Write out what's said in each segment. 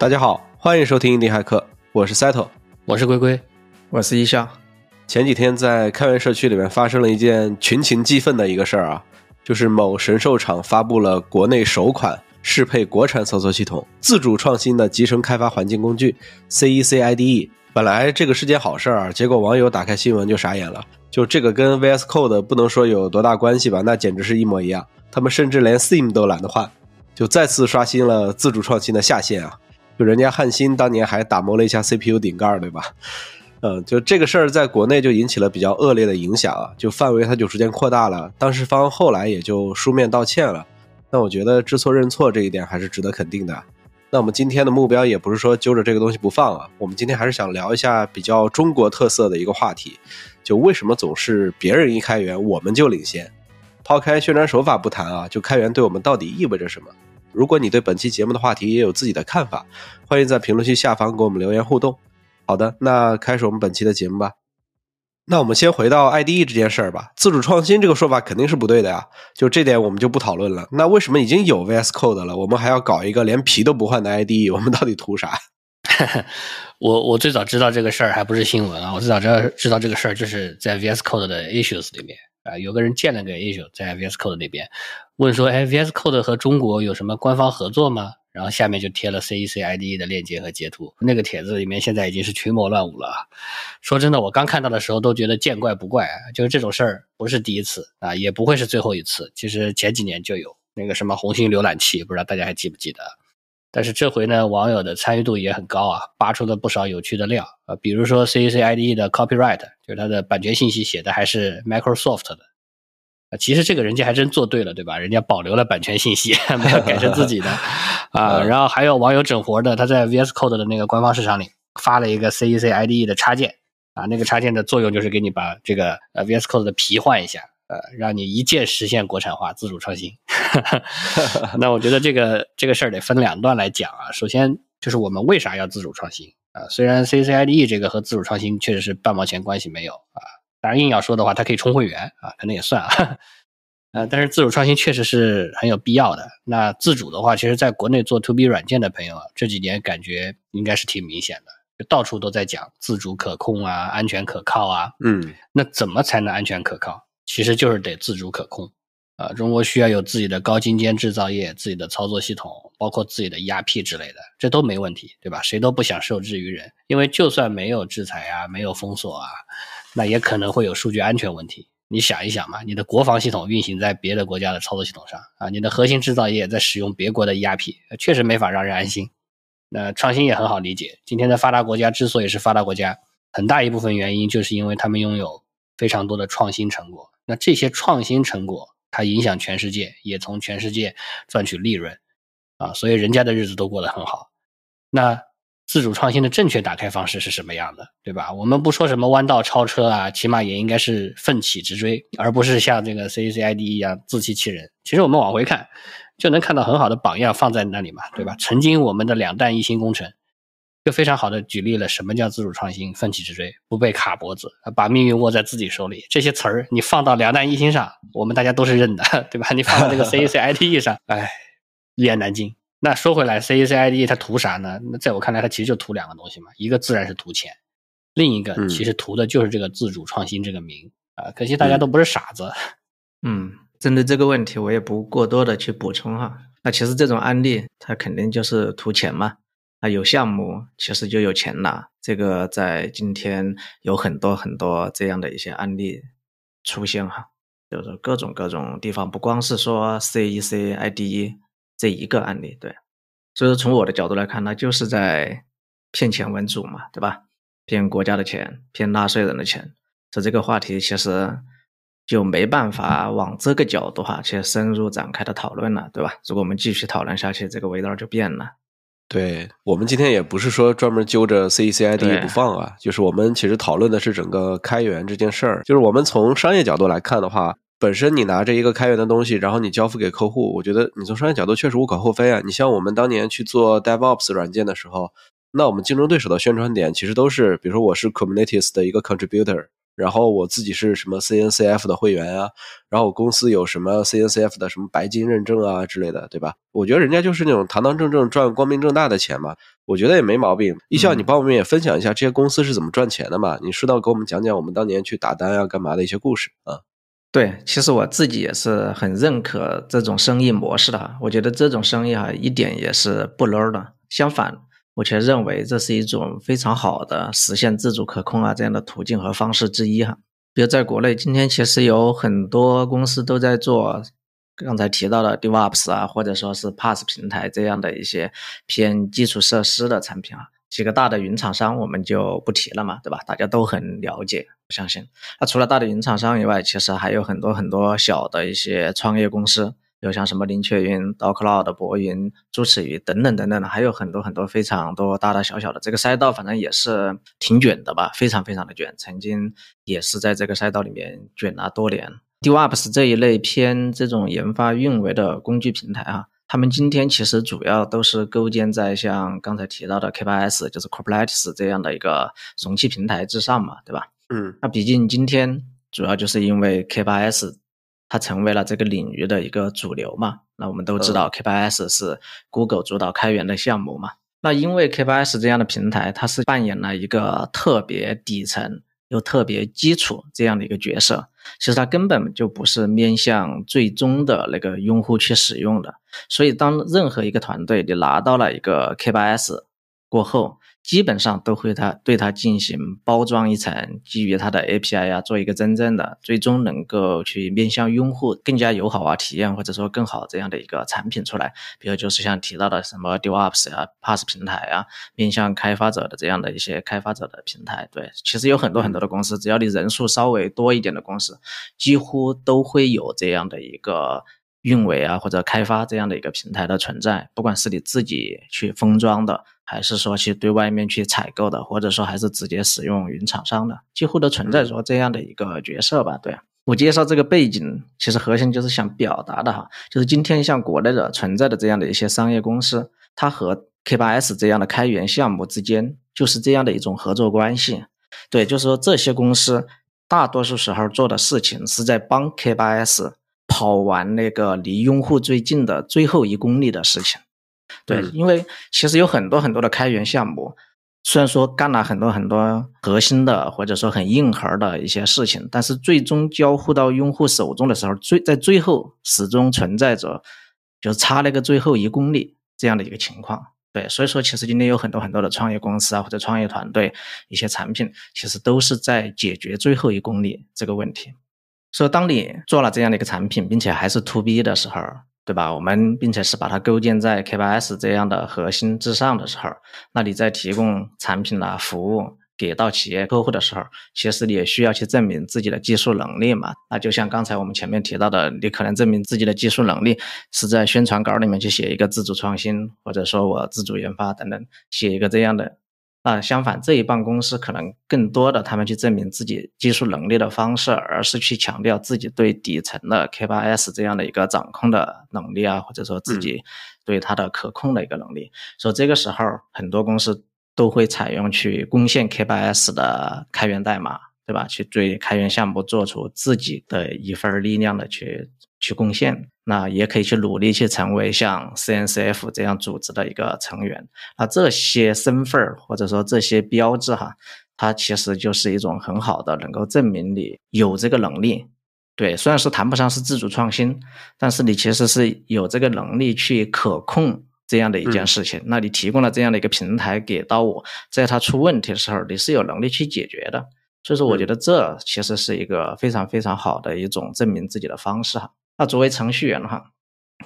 大家好，欢迎收听印地骇客，我是 Settle，我是龟龟，我是一笑。前几天在开源社区里面发生了一件群情激愤的一个事儿啊，就是某神兽厂发布了国内首款适配国产操作系统、自主创新的集成开发环境工具 CEC IDE。本来这个是件好事儿啊，结果网友打开新闻就傻眼了。就这个跟 VS Code 不能说有多大关系吧，那简直是一模一样。他们甚至连 Theme 都懒得换，就再次刷新了自主创新的下限啊！就人家汉芯当年还打磨了一下 CPU 顶盖，对吧？嗯，就这个事儿在国内就引起了比较恶劣的影响啊，就范围它就逐渐扩大了。当事方后来也就书面道歉了。那我觉得知错认错这一点还是值得肯定的。那我们今天的目标也不是说揪着这个东西不放啊，我们今天还是想聊一下比较中国特色的一个话题，就为什么总是别人一开源我们就领先？抛开宣传手法不谈啊，就开源对我们到底意味着什么？如果你对本期节目的话题也有自己的看法，欢迎在评论区下方给我们留言互动。好的，那开始我们本期的节目吧。那我们先回到 IDE 这件事儿吧。自主创新这个说法肯定是不对的呀，就这点我们就不讨论了。那为什么已经有 VS Code 了，我们还要搞一个连皮都不换的 IDE？我们到底图啥？我我最早知道这个事儿还不是新闻啊，我最早知道知道这个事儿就是在 VS Code 的 issues 里面啊，有个人建了个 issue 在 VS Code 那边。问说，哎，VS Code 和中国有什么官方合作吗？然后下面就贴了 CEC IDE 的链接和截图。那个帖子里面现在已经是群魔乱舞了。说真的，我刚看到的时候都觉得见怪不怪啊，就是这种事儿不是第一次啊，也不会是最后一次。其实前几年就有那个什么红星浏览器，不知道大家还记不记得？但是这回呢，网友的参与度也很高啊，扒出了不少有趣的料啊，比如说 CEC IDE 的 copyright，就是它的版权信息写的还是 Microsoft 的。啊，其实这个人家还真做对了，对吧？人家保留了版权信息，没有改成自己的 啊。然后还有网友整活的，他在 VS Code 的那个官方市场里发了一个 CEC IDE 的插件啊，那个插件的作用就是给你把这个呃 VS Code 的皮换一下，呃，让你一键实现国产化、自主创新。那我觉得这个这个事儿得分两段来讲啊。首先就是我们为啥要自主创新啊？虽然 CEC IDE 这个和自主创新确实是半毛钱关系没有啊。当然，硬要说的话，它可以充会员啊，可能也算啊。呃，但是自主创新确实是很有必要的。那自主的话，其实在国内做 To B 软件的朋友啊，这几年感觉应该是挺明显的，就到处都在讲自主可控啊，安全可靠啊。嗯，那怎么才能安全可靠？其实就是得自主可控啊。中国需要有自己的高精尖制造业、自己的操作系统，包括自己的 ERP 之类的，这都没问题，对吧？谁都不想受制于人，因为就算没有制裁啊，没有封锁啊。那也可能会有数据安全问题。你想一想嘛，你的国防系统运行在别的国家的操作系统上啊，你的核心制造业在使用别国的 ERP，确实没法让人安心。那创新也很好理解，今天的发达国家之所以是发达国家，很大一部分原因就是因为他们拥有非常多的创新成果。那这些创新成果，它影响全世界，也从全世界赚取利润啊，所以人家的日子都过得很好。那。自主创新的正确打开方式是什么样的，对吧？我们不说什么弯道超车啊，起码也应该是奋起直追，而不是像这个 CEC IDE 一样自欺欺人。其实我们往回看，就能看到很好的榜样放在那里嘛，对吧？曾经我们的两弹一星工程，就非常好的举例了什么叫自主创新、奋起直追，不被卡脖子，把命运握在自己手里。这些词儿你放到两弹一星上，我们大家都是认的，对吧？你放到这个 CEC IDE 上，哎，一言难尽。那说回来，CEC IDE 它图啥呢？那在我看来，它其实就图两个东西嘛，一个自然是图钱，另一个其实图的就是这个自主创新这个名啊。可惜大家都不是傻子。嗯，针对这个问题，我也不过多的去补充哈。那其实这种案例，它肯定就是图钱嘛。啊，有项目其实就有钱拿，这个在今天有很多很多这样的一些案例出现哈，就是各种各种地方，不光是说 CEC IDE。这一个案例，对，所以说从我的角度来看，那就是在骗钱为主嘛，对吧？骗国家的钱，骗纳税人的钱，这这个话题其实就没办法往这个角度哈去深入展开的讨论了，对吧？如果我们继续讨论下去，这个味道就变了。对我们今天也不是说专门揪着 CECID 不放啊，就是我们其实讨论的是整个开源这件事儿，就是我们从商业角度来看的话。本身你拿着一个开源的东西，然后你交付给客户，我觉得你从商业角度确实无可厚非啊。你像我们当年去做 DevOps 软件的时候，那我们竞争对手的宣传点其实都是，比如说我是 Kubernetes 的一个 contributor，然后我自己是什么 CNCF 的会员啊，然后我公司有什么 CNCF 的什么白金认证啊之类的，对吧？我觉得人家就是那种堂堂正正赚光明正大的钱嘛，我觉得也没毛病。一笑，你帮我们也分享一下这些公司是怎么赚钱的嘛？你顺道给我们讲讲我们当年去打单啊、干嘛的一些故事啊。对，其实我自己也是很认可这种生意模式的哈。我觉得这种生意哈，一点也是不 low 的。相反，我却认为这是一种非常好的实现自主可控啊这样的途径和方式之一哈。比如在国内，今天其实有很多公司都在做刚才提到的 DevOps 啊，或者说是 PaaS 平台这样的一些偏基础设施的产品啊。几个大的云厂商我们就不提了嘛，对吧？大家都很了解，我相信。那除了大的云厂商以外，其实还有很多很多小的一些创业公司，有像什么林雀云、d o Cloud、博云、朱齿鱼等等等等的，还有很多很多非常多大大小小的这个赛道，反正也是挺卷的吧，非常非常的卷。曾经也是在这个赛道里面卷了多年。DevOps 这一类偏这种研发运维的工具平台啊。他们今天其实主要都是构建在像刚才提到的 K8s，就是 Kubernetes 这样的一个容器平台之上嘛，对吧？嗯，那毕竟今天主要就是因为 K8s 它成为了这个领域的一个主流嘛。那我们都知道 K8s 是 Google 主导开源的项目嘛。那因为 K8s 这样的平台，它是扮演了一个特别底层。又特别基础这样的一个角色，其实它根本就不是面向最终的那个用户去使用的，所以当任何一个团队你拿到了一个 K8s 过后。基本上都会它对它进行包装一层，基于它的 API 啊，做一个真正的最终能够去面向用户更加友好啊体验，或者说更好这样的一个产品出来。比如就是像提到的什么 DevOps 啊、Pass 平台啊，面向开发者的这样的一些开发者的平台。对，其实有很多很多的公司，只要你人数稍微多一点的公司，几乎都会有这样的一个。运维啊，或者开发这样的一个平台的存在，不管是你自己去封装的，还是说去对外面去采购的，或者说还是直接使用云厂商的，几乎都存在着这样的一个角色吧。对我介绍这个背景，其实核心就是想表达的哈，就是今天像国内的存在的这样的一些商业公司，它和 K8s 这样的开源项目之间就是这样的一种合作关系。对，就是说这些公司大多数时候做的事情是在帮 K8s。跑完那个离用户最近的最后一公里的事情，对，因为其实有很多很多的开源项目，虽然说干了很多很多核心的或者说很硬核的一些事情，但是最终交互到用户手中的时候，最在最后始终存在着就是差那个最后一公里这样的一个情况。对，所以说其实今天有很多很多的创业公司啊或者创业团队一些产品，其实都是在解决最后一公里这个问题。所以，当你做了这样的一个产品，并且还是 to B 的时候，对吧？我们并且是把它构建在 K8s 这样的核心之上的时候，那你在提供产品啊服务给到企业客户的时候，其实你也需要去证明自己的技术能力嘛。那就像刚才我们前面提到的，你可能证明自己的技术能力是在宣传稿里面去写一个自主创新，或者说我自主研发等等，写一个这样的。啊，相反，这一帮公司可能更多的他们去证明自己技术能力的方式，而是去强调自己对底层的 K8s 这样的一个掌控的能力啊，或者说自己对它的可控的一个能力。所以这个时候，很多公司都会采用去攻陷 K8s 的开源代码，对吧？去对开源项目做出自己的一份力量的去去贡献。那也可以去努力去成为像 CNCF 这样组织的一个成员。那这些身份或者说这些标志哈，它其实就是一种很好的能够证明你有这个能力。对，虽然是谈不上是自主创新，但是你其实是有这个能力去可控这样的一件事情。那你提供了这样的一个平台给到我，在它出问题的时候，你是有能力去解决的。所以说，我觉得这其实是一个非常非常好的一种证明自己的方式哈。那作为程序员的话，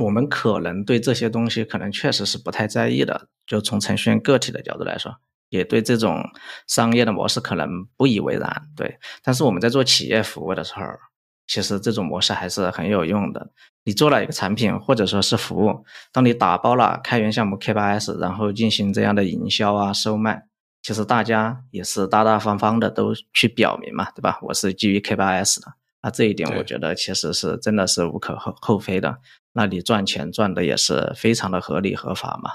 我们可能对这些东西可能确实是不太在意的。就从程序员个体的角度来说，也对这种商业的模式可能不以为然。对，但是我们在做企业服务的时候，其实这种模式还是很有用的。你做了一个产品或者说是服务，当你打包了开源项目 K8s，然后进行这样的营销啊、售卖，其实大家也是大大方方的都去表明嘛，对吧？我是基于 K8s 的。那这一点，我觉得其实是真的是无可厚厚非的。那你赚钱赚的也是非常的合理合法嘛？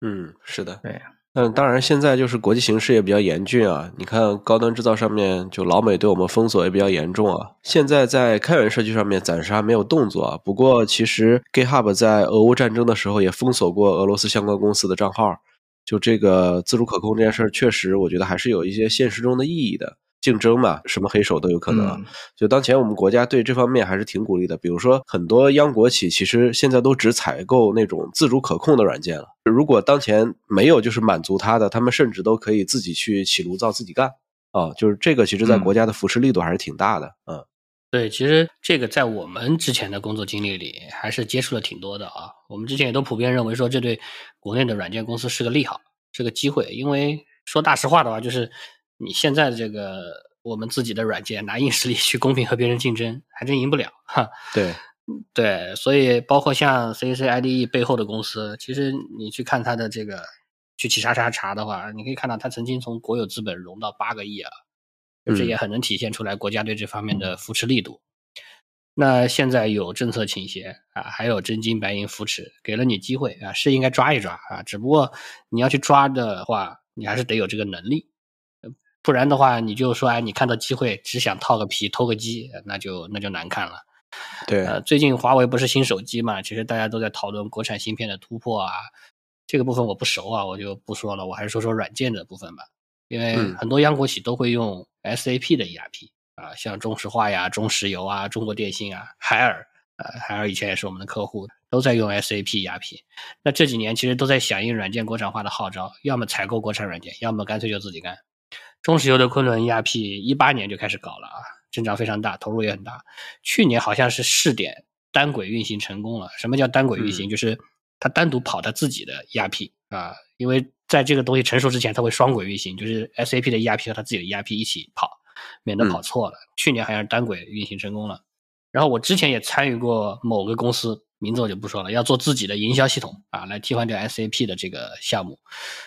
嗯，是的。对，嗯，当然，现在就是国际形势也比较严峻啊。你看，高端制造上面，就老美对我们封锁也比较严重啊。现在在开源社区上面暂时还没有动作啊。不过，其实 GitHub 在俄乌战争的时候也封锁过俄罗斯相关公司的账号。就这个自主可控这件事儿，确实我觉得还是有一些现实中的意义的。竞争嘛，什么黑手都有可能。就当前我们国家对这方面还是挺鼓励的。比如说，很多央国企其实现在都只采购那种自主可控的软件了。如果当前没有就是满足他的，他们甚至都可以自己去起炉灶自己干啊。就是这个，其实在国家的扶持力度还是挺大的。嗯，对，其实这个在我们之前的工作经历里还是接触了挺多的啊。我们之前也都普遍认为说，这对国内的软件公司是个利好，是个机会。因为说大实话的话，就是。你现在的这个我们自己的软件拿 硬实力去公平和别人竞争，还真赢不了哈。对，对，所以包括像 C C I D E 背后的公司，其实你去看它的这个去企查查查的话，你可以看到它曾经从国有资本融到八个亿啊，这也很能体现出来国家对这方面的扶持力度。那现在有政策倾斜啊，还有真金白银扶持，给了你机会啊，是应该抓一抓啊。只不过你要去抓的话，你还是得有这个能力。不然的话，你就说哎，你看到机会只想套个皮偷个鸡，那就那就难看了。对，呃，最近华为不是新手机嘛？其实大家都在讨论国产芯片的突破啊，这个部分我不熟啊，我就不说了。我还是说说软件的部分吧，因为很多央国企都会用 SAP 的 ERP 啊，像中石化呀、中石油啊、中国电信啊、海尔，呃，海尔以前也是我们的客户，都在用 SAP ERP。那这几年其实都在响应软件国产化的号召，要么采购国产软件，要么干脆就自己干。中石油的昆仑 ERP 一八年就开始搞了啊，增长非常大，投入也很大。去年好像是试点单轨运行成功了。什么叫单轨运行？就是它单独跑它自己的 ERP 啊，因为在这个东西成熟之前，它会双轨运行，就是 SAP 的 ERP 和它自己的 ERP 一起跑，免得跑错了。去年好像是单轨运行成功了。然后我之前也参与过某个公司。名字我就不说了，要做自己的营销系统啊，来替换掉 SAP 的这个项目。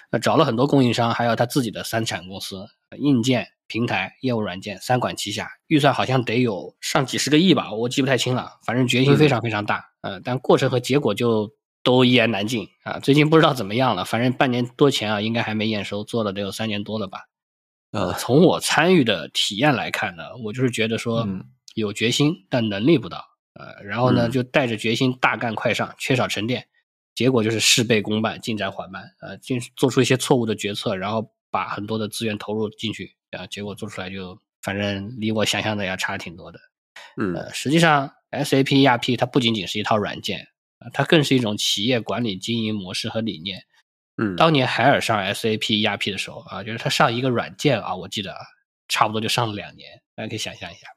那找了很多供应商，还有他自己的三产公司，硬件、平台、业务软件三管齐下，预算好像得有上几十个亿吧，我记不太清了。反正决心非常非常大，呃，但过程和结果就都一言难尽啊。最近不知道怎么样了，反正半年多前啊，应该还没验收，做了得有三年多了吧。呃，从我参与的体验来看呢，我就是觉得说有决心，但能力不到。呃，然后呢，就带着决心大干快上，缺少沉淀，结果就是事倍功半，进展缓慢。呃，进做出一些错误的决策，然后把很多的资源投入进去，啊，结果做出来就反正离我想象的要差挺多的。嗯，呃，实际上 SAP ERP 它不仅仅是一套软件，啊，它更是一种企业管理经营模式和理念。嗯，当年海尔上 SAP ERP 的时候啊，就是它上一个软件啊，我记得啊差不多就上了两年，大家可以想象一下。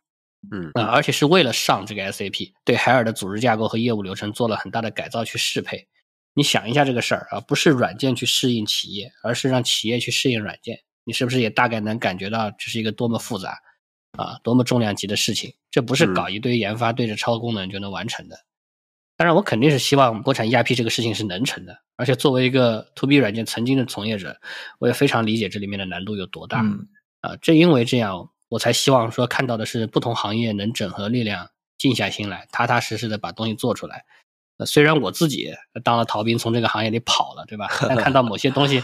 嗯啊，而且是为了上这个 SAP，对海尔的组织架构和业务流程做了很大的改造去适配。你想一下这个事儿啊，不是软件去适应企业，而是让企业去适应软件。你是不是也大概能感觉到这是一个多么复杂啊，多么重量级的事情？这不是搞一堆研发对着超功能就能完成的。当然，我肯定是希望国产 ERP 这个事情是能成的。而且作为一个 To B 软件曾经的从业者，我也非常理解这里面的难度有多大啊。正因为这样。我才希望说看到的是不同行业能整合力量，静下心来，踏踏实实的把东西做出来。呃，虽然我自己当了逃兵，从这个行业里跑了，对吧？但看到某些东西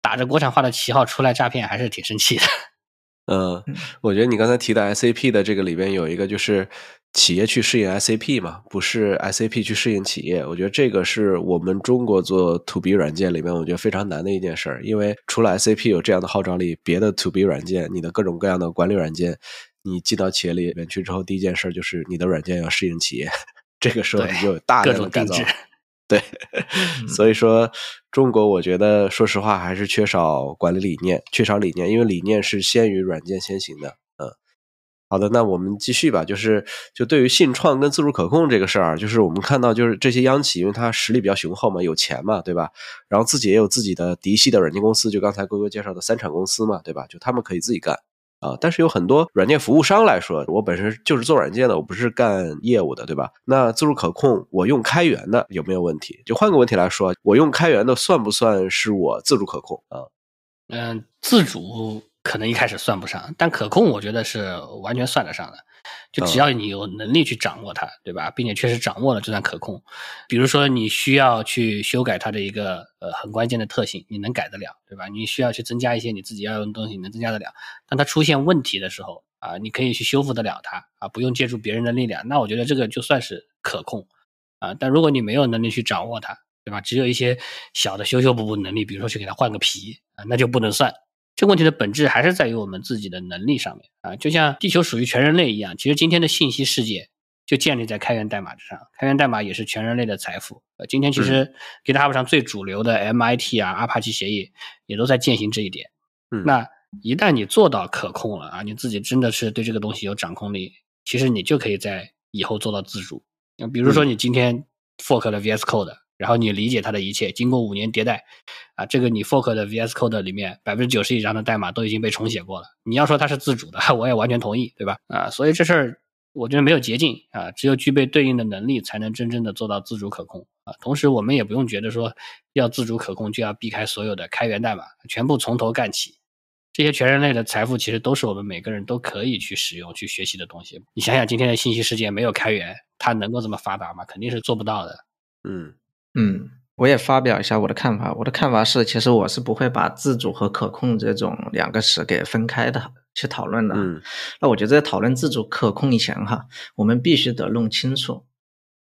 打着国产化的旗号出来诈骗，还是挺生气的。嗯，我觉得你刚才提到 SAP 的这个里边有一个就是。企业去适应 SAP 嘛，不是 SAP 去适应企业。我觉得这个是我们中国做 To B 软件里面，我觉得非常难的一件事儿。因为除了 SAP 有这样的号召力，别的 To B 软件，你的各种各样的管理软件，你进到企业里面去之后，第一件事就是你的软件要适应企业。这个时候你就有大量的改造。对，所以说中国，我觉得说实话还是缺少管理理念，缺少理念，因为理念是先于软件先行的。嗯好的，那我们继续吧。就是就对于信创跟自主可控这个事儿，就是我们看到，就是这些央企，因为它实力比较雄厚嘛，有钱嘛，对吧？然后自己也有自己的嫡系的软件公司，就刚才哥哥介绍的三产公司嘛，对吧？就他们可以自己干啊。但是有很多软件服务商来说，我本身就是做软件的，我不是干业务的，对吧？那自主可控，我用开源的有没有问题？就换个问题来说，我用开源的算不算是我自主可控啊？嗯，自主。可能一开始算不上，但可控我觉得是完全算得上的。就只要你有能力去掌握它，对吧？并且确实掌握了，就算可控。比如说你需要去修改它的一个呃很关键的特性，你能改得了，对吧？你需要去增加一些你自己要用的东西，你能增加得了。当它出现问题的时候啊，你可以去修复得了它啊，不用借助别人的力量。那我觉得这个就算是可控啊。但如果你没有能力去掌握它，对吧？只有一些小的修修补补能力，比如说去给它换个皮啊，那就不能算。这个问题的本质还是在于我们自己的能力上面啊，就像地球属于全人类一样，其实今天的信息世界就建立在开源代码之上，开源代码也是全人类的财富。呃，今天其实 GitHub 上最主流的 MIT 啊、阿帕奇协议也都在践行这一点。嗯，那一旦你做到可控了啊，你自己真的是对这个东西有掌控力，其实你就可以在以后做到自主。那比如说你今天 fork 了 VS Code。然后你理解它的一切，经过五年迭代，啊，这个你 fork 的 VS Code 里面百分之九十以上的代码都已经被重写过了。你要说它是自主的，我也完全同意，对吧？啊，所以这事儿我觉得没有捷径啊，只有具备对应的能力，才能真正的做到自主可控啊。同时，我们也不用觉得说要自主可控就要避开所有的开源代码，全部从头干起。这些全人类的财富其实都是我们每个人都可以去使用、去学习的东西。你想想，今天的信息世界没有开源，它能够这么发达吗？肯定是做不到的。嗯。嗯，我也发表一下我的看法。我的看法是，其实我是不会把自主和可控这种两个词给分开的去讨论的。嗯，那我觉得在讨论自主可控以前，哈，我们必须得弄清楚，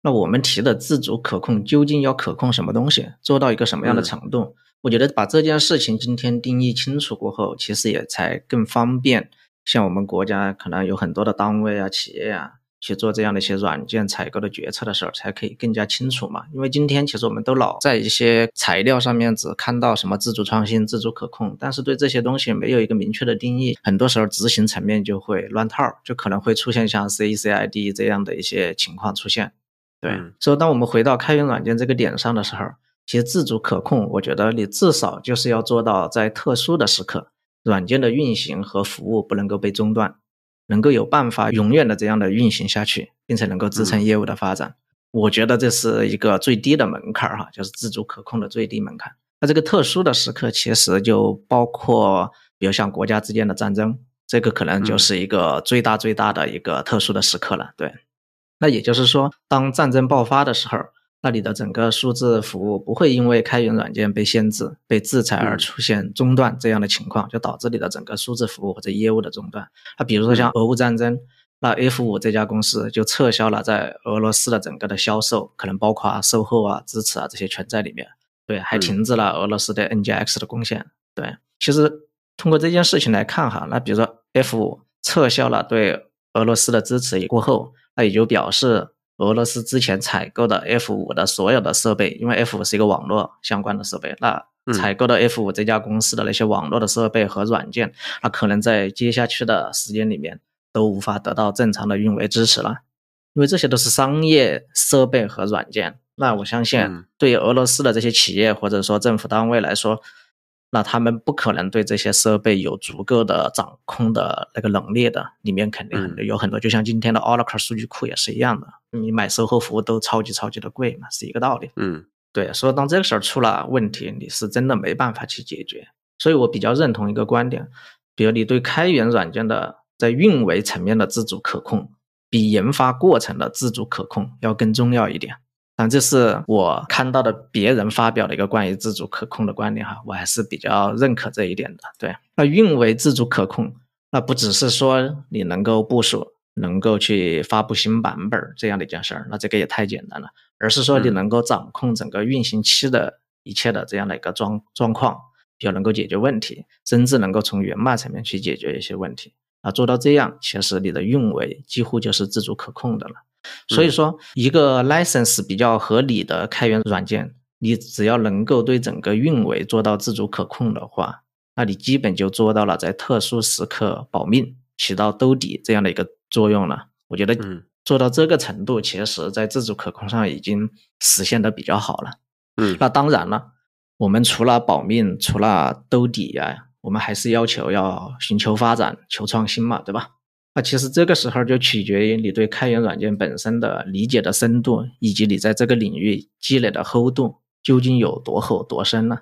那我们提的自主可控究竟要可控什么东西，做到一个什么样的程度？我觉得把这件事情今天定义清楚过后，其实也才更方便。像我们国家可能有很多的单位啊、企业啊。去做这样的一些软件采购的决策的时候，才可以更加清楚嘛。因为今天其实我们都老在一些材料上面只看到什么自主创新、自主可控，但是对这些东西没有一个明确的定义，很多时候执行层面就会乱套，就可能会出现像 C E C I D 这样的一些情况出现。对，所以当我们回到开源软件这个点上的时候，其实自主可控，我觉得你至少就是要做到在特殊的时刻，软件的运行和服务不能够被中断。能够有办法永远的这样的运行下去，并且能够支撑业务的发展，我觉得这是一个最低的门槛儿哈，就是自主可控的最低门槛。那这个特殊的时刻，其实就包括，比如像国家之间的战争，这个可能就是一个最大最大的一个特殊的时刻了。对，那也就是说，当战争爆发的时候。那你的整个数字服务不会因为开源软件被限制、被制裁而出现中断这样的情况，就导致你的整个数字服务或者业务的中断。那比如说像俄乌战争，那 F 五这家公司就撤销了在俄罗斯的整个的销售，可能包括售后啊、支持啊这些全在里面。对，还停止了俄罗斯对 NGX 的贡献。对，其实通过这件事情来看哈，那比如说 F 五撤销了对俄罗斯的支持过后，那也就表示。俄罗斯之前采购的 F 五的所有的设备，因为 F 五是一个网络相关的设备，那采购的 F 五这家公司的那些网络的设备和软件，那可能在接下去的时间里面都无法得到正常的运维支持了，因为这些都是商业设备和软件。那我相信，对于俄罗斯的这些企业或者说政府单位来说，那他们不可能对这些设备有足够的掌控的那个能力的，里面肯定有很多，就像今天的 Oracle 数据库也是一样的，你买售后服务都超级超级的贵嘛，是一个道理。嗯，对，所以当这个时候出了问题，你是真的没办法去解决。所以我比较认同一个观点，比如你对开源软件的在运维层面的自主可控，比研发过程的自主可控要更重要一点。但这是我看到的别人发表的一个关于自主可控的观点哈，我还是比较认可这一点的。对，那运维自主可控，那不只是说你能够部署、能够去发布新版本这样的一件事儿，那这个也太简单了，而是说你能够掌控整个运行期的一切的这样的一个状状况，比较能够解决问题，甚至能够从源码层面去解决一些问题啊，做到这样，其实你的运维几乎就是自主可控的了。所以说，一个 license 比较合理的开源软件，你只要能够对整个运维做到自主可控的话，那你基本就做到了在特殊时刻保命，起到兜底这样的一个作用了。我觉得，做到这个程度，其实在自主可控上已经实现的比较好了。嗯，那当然了，我们除了保命，除了兜底呀，我们还是要求要寻求发展、求创新嘛，对吧？那其实这个时候就取决于你对开源软件本身的理解的深度，以及你在这个领域积累的厚度究竟有多厚多深呢？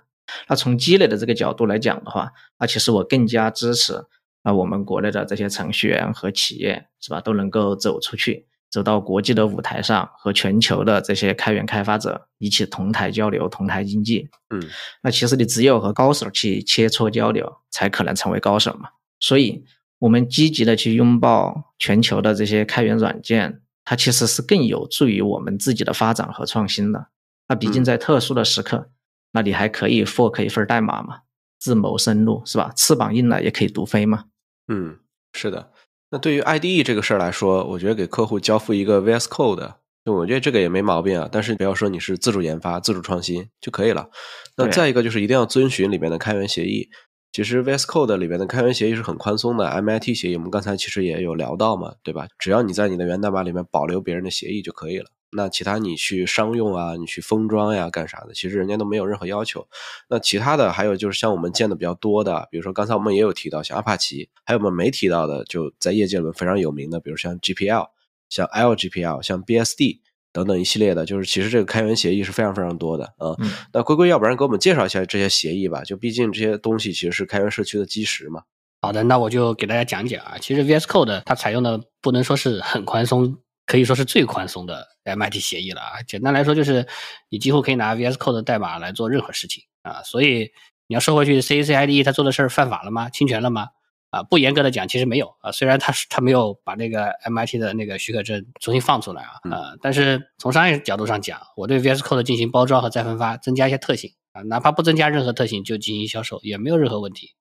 那从积累的这个角度来讲的话，那其实我更加支持啊我们国内的这些程序员和企业是吧，都能够走出去，走到国际的舞台上，和全球的这些开源开发者一起同台交流、同台竞技。嗯，那其实你只有和高手去切磋交流，才可能成为高手嘛。所以，我们积极的去拥抱全球的这些开源软件，它其实是更有助于我们自己的发展和创新的。那毕竟在特殊的时刻，那你还可以 fork 一份代码嘛，自谋生路是吧？翅膀硬了也可以独飞嘛。嗯，是的。那对于 IDE 这个事儿来说，我觉得给客户交付一个 VS Code，就我觉得这个也没毛病啊。但是不要说你是自主研发、自主创新就可以了。那再一个就是一定要遵循里面的开源协议。其实 VS Code 里面的开源协议是很宽松的，MIT 协议我们刚才其实也有聊到嘛，对吧？只要你在你的源代码里面保留别人的协议就可以了。那其他你去商用啊，你去封装呀，干啥的？其实人家都没有任何要求。那其他的还有就是像我们见的比较多的，比如说刚才我们也有提到像阿帕奇，还有我们没提到的，就在业界里非常有名的，比如像 GPL、像 LGPL、像 BSD 等等一系列的，就是其实这个开源协议是非常非常多的啊。那龟龟，要不然给我们介绍一下这些协议吧？就毕竟这些东西其实是开源社区的基石嘛。好的，那我就给大家讲讲啊。其实 VS Code 它采用的不能说是很宽松。可以说是最宽松的 MIT 协议了啊！简单来说，就是你几乎可以拿 VS Code 的代码来做任何事情啊。所以你要说回去，CACIDE 他做的事儿犯法了吗？侵权了吗？啊，不严格的讲，其实没有啊。虽然他是他没有把那个 MIT 的那个许可证重新放出来啊，啊，但是从商业角度上讲，我对 VS Code 进行包装和再分发，增加一些特性啊，哪怕不增加任何特性就进行销售，也没有任何问题。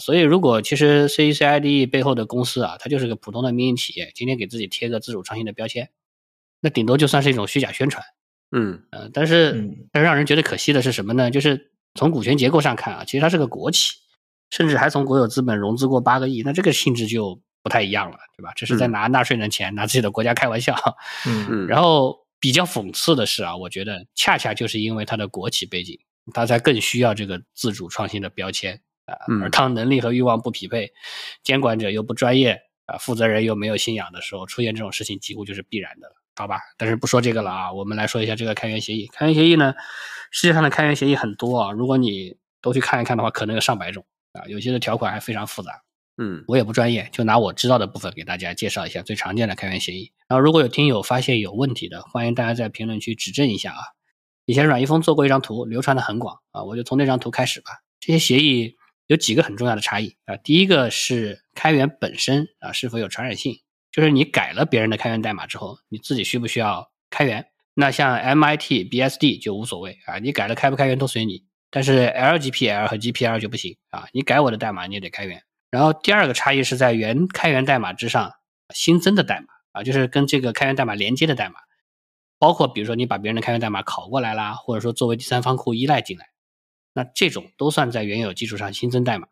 所以，如果其实 CECIDE 背后的公司啊，它就是个普通的民营企业，今天给自己贴个自主创新的标签，那顶多就算是一种虚假宣传。嗯呃，但是但是让人觉得可惜的是什么呢？就是从股权结构上看啊，其实它是个国企，甚至还从国有资本融资过八个亿，那这个性质就不太一样了，对吧？这是在拿纳税人钱，拿自己的国家开玩笑。嗯嗯。然后比较讽刺的是啊，我觉得恰恰就是因为它的国企背景，它才更需要这个自主创新的标签。啊，而当能力和欲望不匹配，监管者又不专业，啊，负责人又没有信仰的时候，出现这种事情几乎就是必然的了，好吧？但是不说这个了啊，我们来说一下这个开源协议。开源协议呢，世界上的开源协议很多啊，如果你都去看一看的话，可能有上百种啊，有些的条款还非常复杂。嗯，我也不专业，就拿我知道的部分给大家介绍一下最常见的开源协议。然后如果有听友发现有问题的，欢迎大家在评论区指正一下啊。以前阮一峰做过一张图，流传的很广啊，我就从那张图开始吧。这些协议。有几个很重要的差异啊，第一个是开源本身啊是否有传染性，就是你改了别人的开源代码之后，你自己需不需要开源？那像 MIT BSD 就无所谓啊，你改了开不开源都随你，但是 LGPL 和 GPL 就不行啊，你改我的代码你也得开源。然后第二个差异是在原开源代码之上新增的代码啊，就是跟这个开源代码连接的代码，包括比如说你把别人的开源代码拷过来啦，或者说作为第三方库依赖进来。那这种都算在原有基础上新增代码，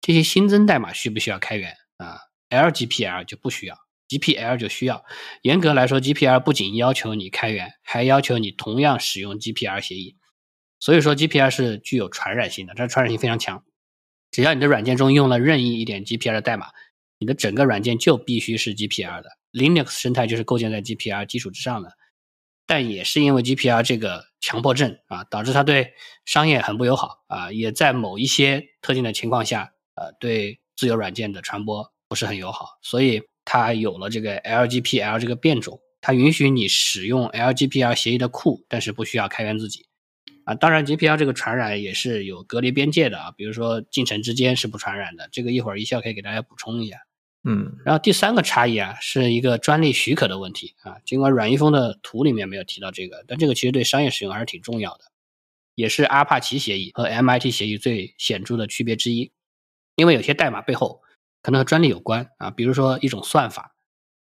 这些新增代码需不需要开源啊？LGPL 就不需要，GPL 就需要。严格来说，GPL 不仅要求你开源，还要求你同样使用 GPL 协议。所以说，GPL 是具有传染性的，它的传染性非常强。只要你的软件中用了任意一点 GPL 的代码，你的整个软件就必须是 GPL 的。Linux 生态就是构建在 GPL 基础之上的。但也是因为 GPL 这个强迫症啊，导致它对商业很不友好啊，也在某一些特定的情况下，呃，对自由软件的传播不是很友好，所以它有了这个 LGPL 这个变种，它允许你使用 LGPL 协议的库，但是不需要开源自己啊。当然，GPL 这个传染也是有隔离边界的啊，比如说进程之间是不传染的，这个一会儿一笑可以给大家补充一下。嗯，然后第三个差异啊，是一个专利许可的问题啊。尽管阮一峰的图里面没有提到这个，但这个其实对商业使用还是挺重要的，也是阿帕奇协议和 MIT 协议最显著的区别之一。因为有些代码背后可能和专利有关啊，比如说一种算法，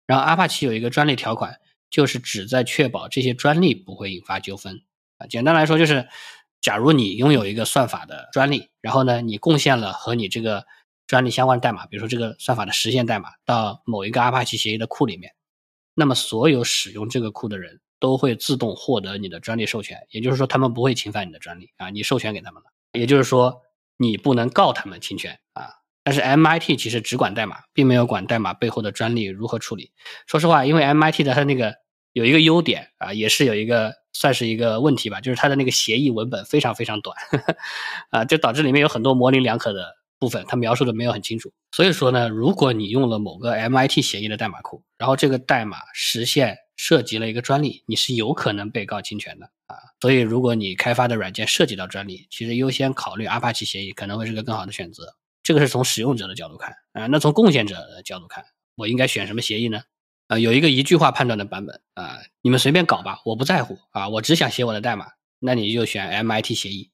然后阿帕奇有一个专利条款，就是旨在确保这些专利不会引发纠纷啊。简单来说就是，假如你拥有一个算法的专利，然后呢，你贡献了和你这个。专利相关代码，比如说这个算法的实现代码，到某一个阿帕奇协议的库里面，那么所有使用这个库的人都会自动获得你的专利授权，也就是说他们不会侵犯你的专利啊，你授权给他们了，也就是说你不能告他们侵权啊。但是 MIT 其实只管代码，并没有管代码背后的专利如何处理。说实话，因为 MIT 的它那个有一个优点啊，也是有一个算是一个问题吧，就是它的那个协议文本非常非常短，啊，就导致里面有很多模棱两可的。部分，它描述的没有很清楚。所以说呢，如果你用了某个 MIT 协议的代码库，然后这个代码实现涉及了一个专利，你是有可能被告侵权的啊。所以如果你开发的软件涉及到专利，其实优先考虑阿帕奇协议可能会是个更好的选择。这个是从使用者的角度看啊，那从贡献者的角度看，我应该选什么协议呢？啊，有一个一句话判断的版本啊，你们随便搞吧，我不在乎啊，我只想写我的代码，那你就选 MIT 协议。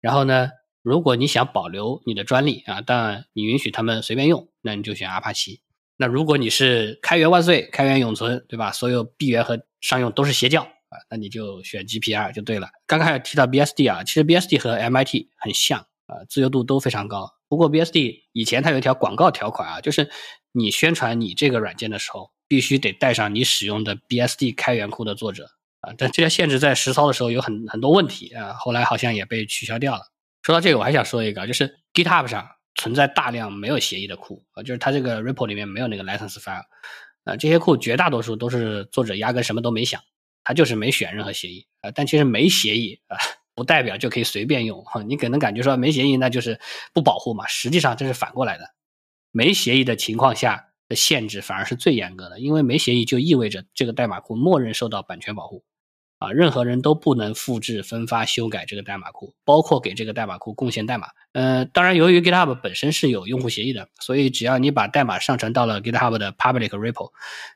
然后呢，如果你想保留你的专利啊，但你允许他们随便用，那你就选阿帕奇。那如果你是开源万岁，开源永存，对吧？所有闭源和商用都是邪教啊，那你就选 GPR 就对了。刚刚还提到 BSD 啊，其实 BSD 和 MIT 很像啊，自由度都非常高。不过 BSD 以前它有一条广告条款啊，就是你宣传你这个软件的时候，必须得带上你使用的 BSD 开源库的作者啊。但这条限制在实操的时候有很很多问题啊，后来好像也被取消掉了。说到这个，我还想说一个，就是 GitHub 上存在大量没有协议的库啊，就是它这个 repo 里面没有那个 license file 啊，这些库绝大多数都是作者压根什么都没想，他就是没选任何协议啊。但其实没协议啊。不代表就可以随便用哈，你可能感觉说没协议那就是不保护嘛，实际上这是反过来的，没协议的情况下的限制反而是最严格的，因为没协议就意味着这个代码库默认受到版权保护，啊，任何人都不能复制、分发、修改这个代码库，包括给这个代码库贡献代码。呃，当然，由于 GitHub 本身是有用户协议的，所以只要你把代码上传到了 GitHub 的 Public Repo，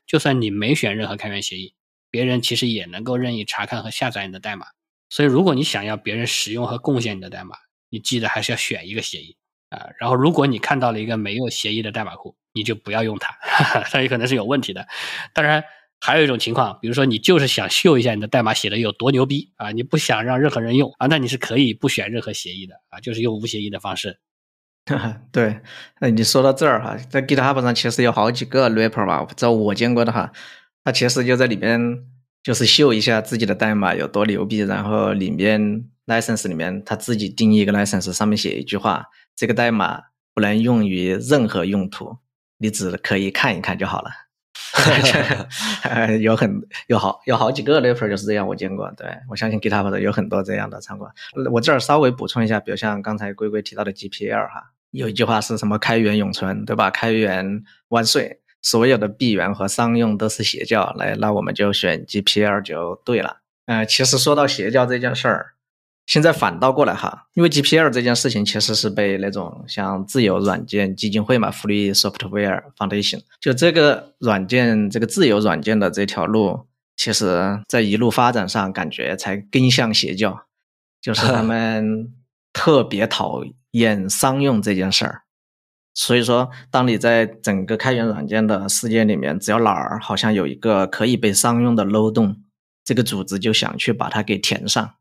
就算你没选任何开源协议，别人其实也能够任意查看和下载你的代码。所以，如果你想要别人使用和贡献你的代码，你记得还是要选一个协议啊。然后，如果你看到了一个没有协议的代码库，你就不要用它，哈 哈它有可能是有问题的。当然，还有一种情况，比如说你就是想秀一下你的代码写的有多牛逼啊，你不想让任何人用啊，那你是可以不选任何协议的啊，就是用无协议的方式。对，那你说到这儿哈，在 GitHub 上其实有好几个 rapper 吧，在我见过的哈，它其实就在里边。就是秀一下自己的代码有多牛逼，然后里面 license 里面他自己定义一个 license，上面写一句话：这个代码不能用于任何用途，你只可以看一看就好了。有很有好有好几个 rapper 就是这样，我见过。对我相信 GitHub 的有很多这样的场馆。我这儿稍微补充一下，比如像刚才龟龟提到的 GPL 哈，有一句话是什么“开源永存”，对吧？“开源万岁”。所有的闭源和商用都是邪教，来，那我们就选 GPL 就对了。呃，其实说到邪教这件事儿，现在反倒过来哈，因为 GPL 这件事情其实是被那种像自由软件基金会嘛，Free Software Foundation，就这个软件这个自由软件的这条路，其实在一路发展上感觉才更像邪教，就是他们特别讨厌商用这件事儿。所以说，当你在整个开源软件的世界里面，只要哪儿好像有一个可以被商用的漏洞，这个组织就想去把它给填上，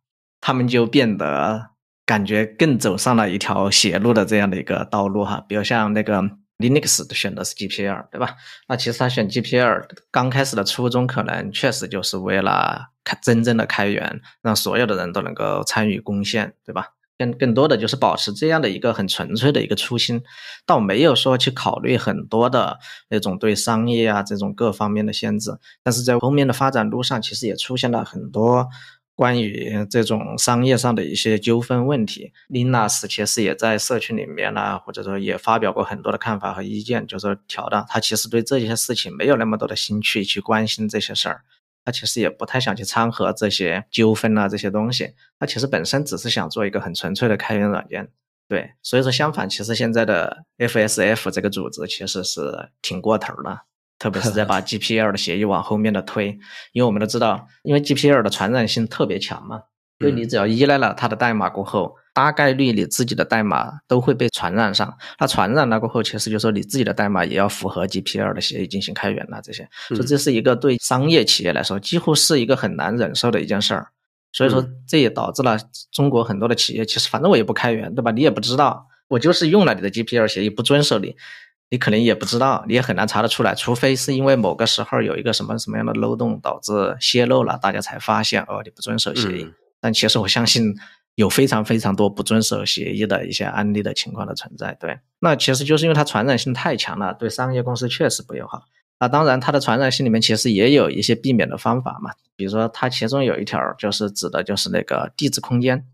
他们就变得感觉更走上了一条邪路的这样的一个道路哈。比如像那个 Linux 选的是 GPL，对吧？那其实他选 GPL 刚开始的初衷可能确实就是为了开真正的开源，让所有的人都能够参与贡献，对吧？更更多的就是保持这样的一个很纯粹的一个初心，倒没有说去考虑很多的那种对商业啊这种各方面的限制。但是在后面的发展路上，其实也出现了很多关于这种商业上的一些纠纷问题。Linus 其实也在社群里面呢，或者说也发表过很多的看法和意见，就是说调到他其实对这些事情没有那么多的兴趣去关心这些事儿。他其实也不太想去掺和这些纠纷啊，这些东西。他其实本身只是想做一个很纯粹的开源软件，对。所以说，相反，其实现在的 FSF 这个组织其实是挺过头的，特别是在把 GPL 的协议往后面的推。因为我们都知道，因为 GPL 的传染性特别强嘛，因为你只要依赖了它的代码过后。大概率你自己的代码都会被传染上，那传染了过后，其实就说你自己的代码也要符合 GPL 的协议进行开源了。这些，所以这是一个对商业企业来说几乎是一个很难忍受的一件事儿。所以说，这也导致了中国很多的企业，其实反正我也不开源，对吧？你也不知道，我就是用了你的 GPL 协议，不遵守你，你可能也不知道，你也很难查得出来，除非是因为某个时候有一个什么什么样的漏洞导致泄露了，大家才发现哦，你不遵守协议。但其实我相信。有非常非常多不遵守协议的一些案例的情况的存在，对，那其实就是因为它传染性太强了，对商业公司确实不友好。那当然，它的传染性里面其实也有一些避免的方法嘛，比如说它其中有一条就是指的就是那个地址空间，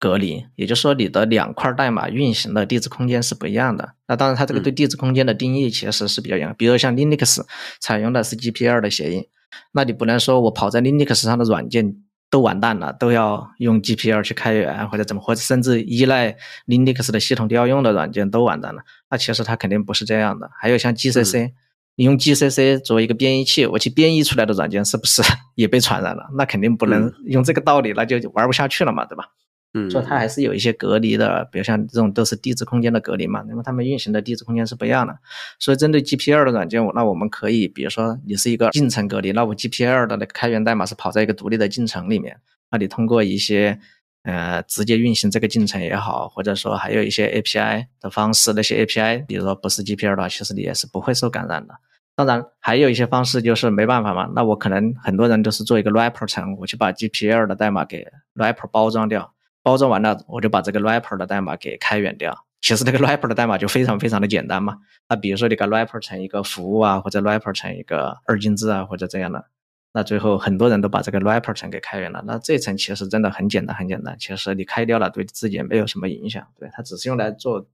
隔离，也就是说你的两块代码运行的地址空间是不一样的。那当然，它这个对地址空间的定义其实是比较严，比如像 Linux 采用的是 GPL 的协议，那你不能说我跑在 Linux 上的软件都完蛋了，都要用 GPL 去开源或者怎么，或者甚至依赖 Linux 的系统调用的软件都完蛋了。那其实它肯定不是这样的。还有像 GCC，你用 GCC 作为一个编译器，我去编译出来的软件是不是 也被传染了？那肯定不能用这个道理，那就玩不下去了嘛，对吧？嗯，所以它还是有一些隔离的，比如像这种都是地址空间的隔离嘛，那么它们运行的地址空间是不一样的。所以针对 GPL 的软件，那我们可以，比如说你是一个进程隔离，那我 GPL 的那个开源代码是跑在一个独立的进程里面，那你通过一些呃直接运行这个进程也好，或者说还有一些 API 的方式，那些 API 比如说不是 GPL 的话，其实你也是不会受感染的。当然还有一些方式就是没办法嘛，那我可能很多人都是做一个 wrapper 层，我去把 GPL 的代码给 wrapper 包装掉。包装完了，我就把这个 wrapper 的代码给开源掉。其实这个 wrapper 的代码就非常非常的简单嘛。那比如说你把 wrapper 成一个服务啊，或者 wrapper 成一个二进制啊，或者这样的，那最后很多人都把这个 wrapper 层给开源了。那这层其实真的很简单，很简单。其实你开掉了，对自己也没有什么影响。对，它只是用来做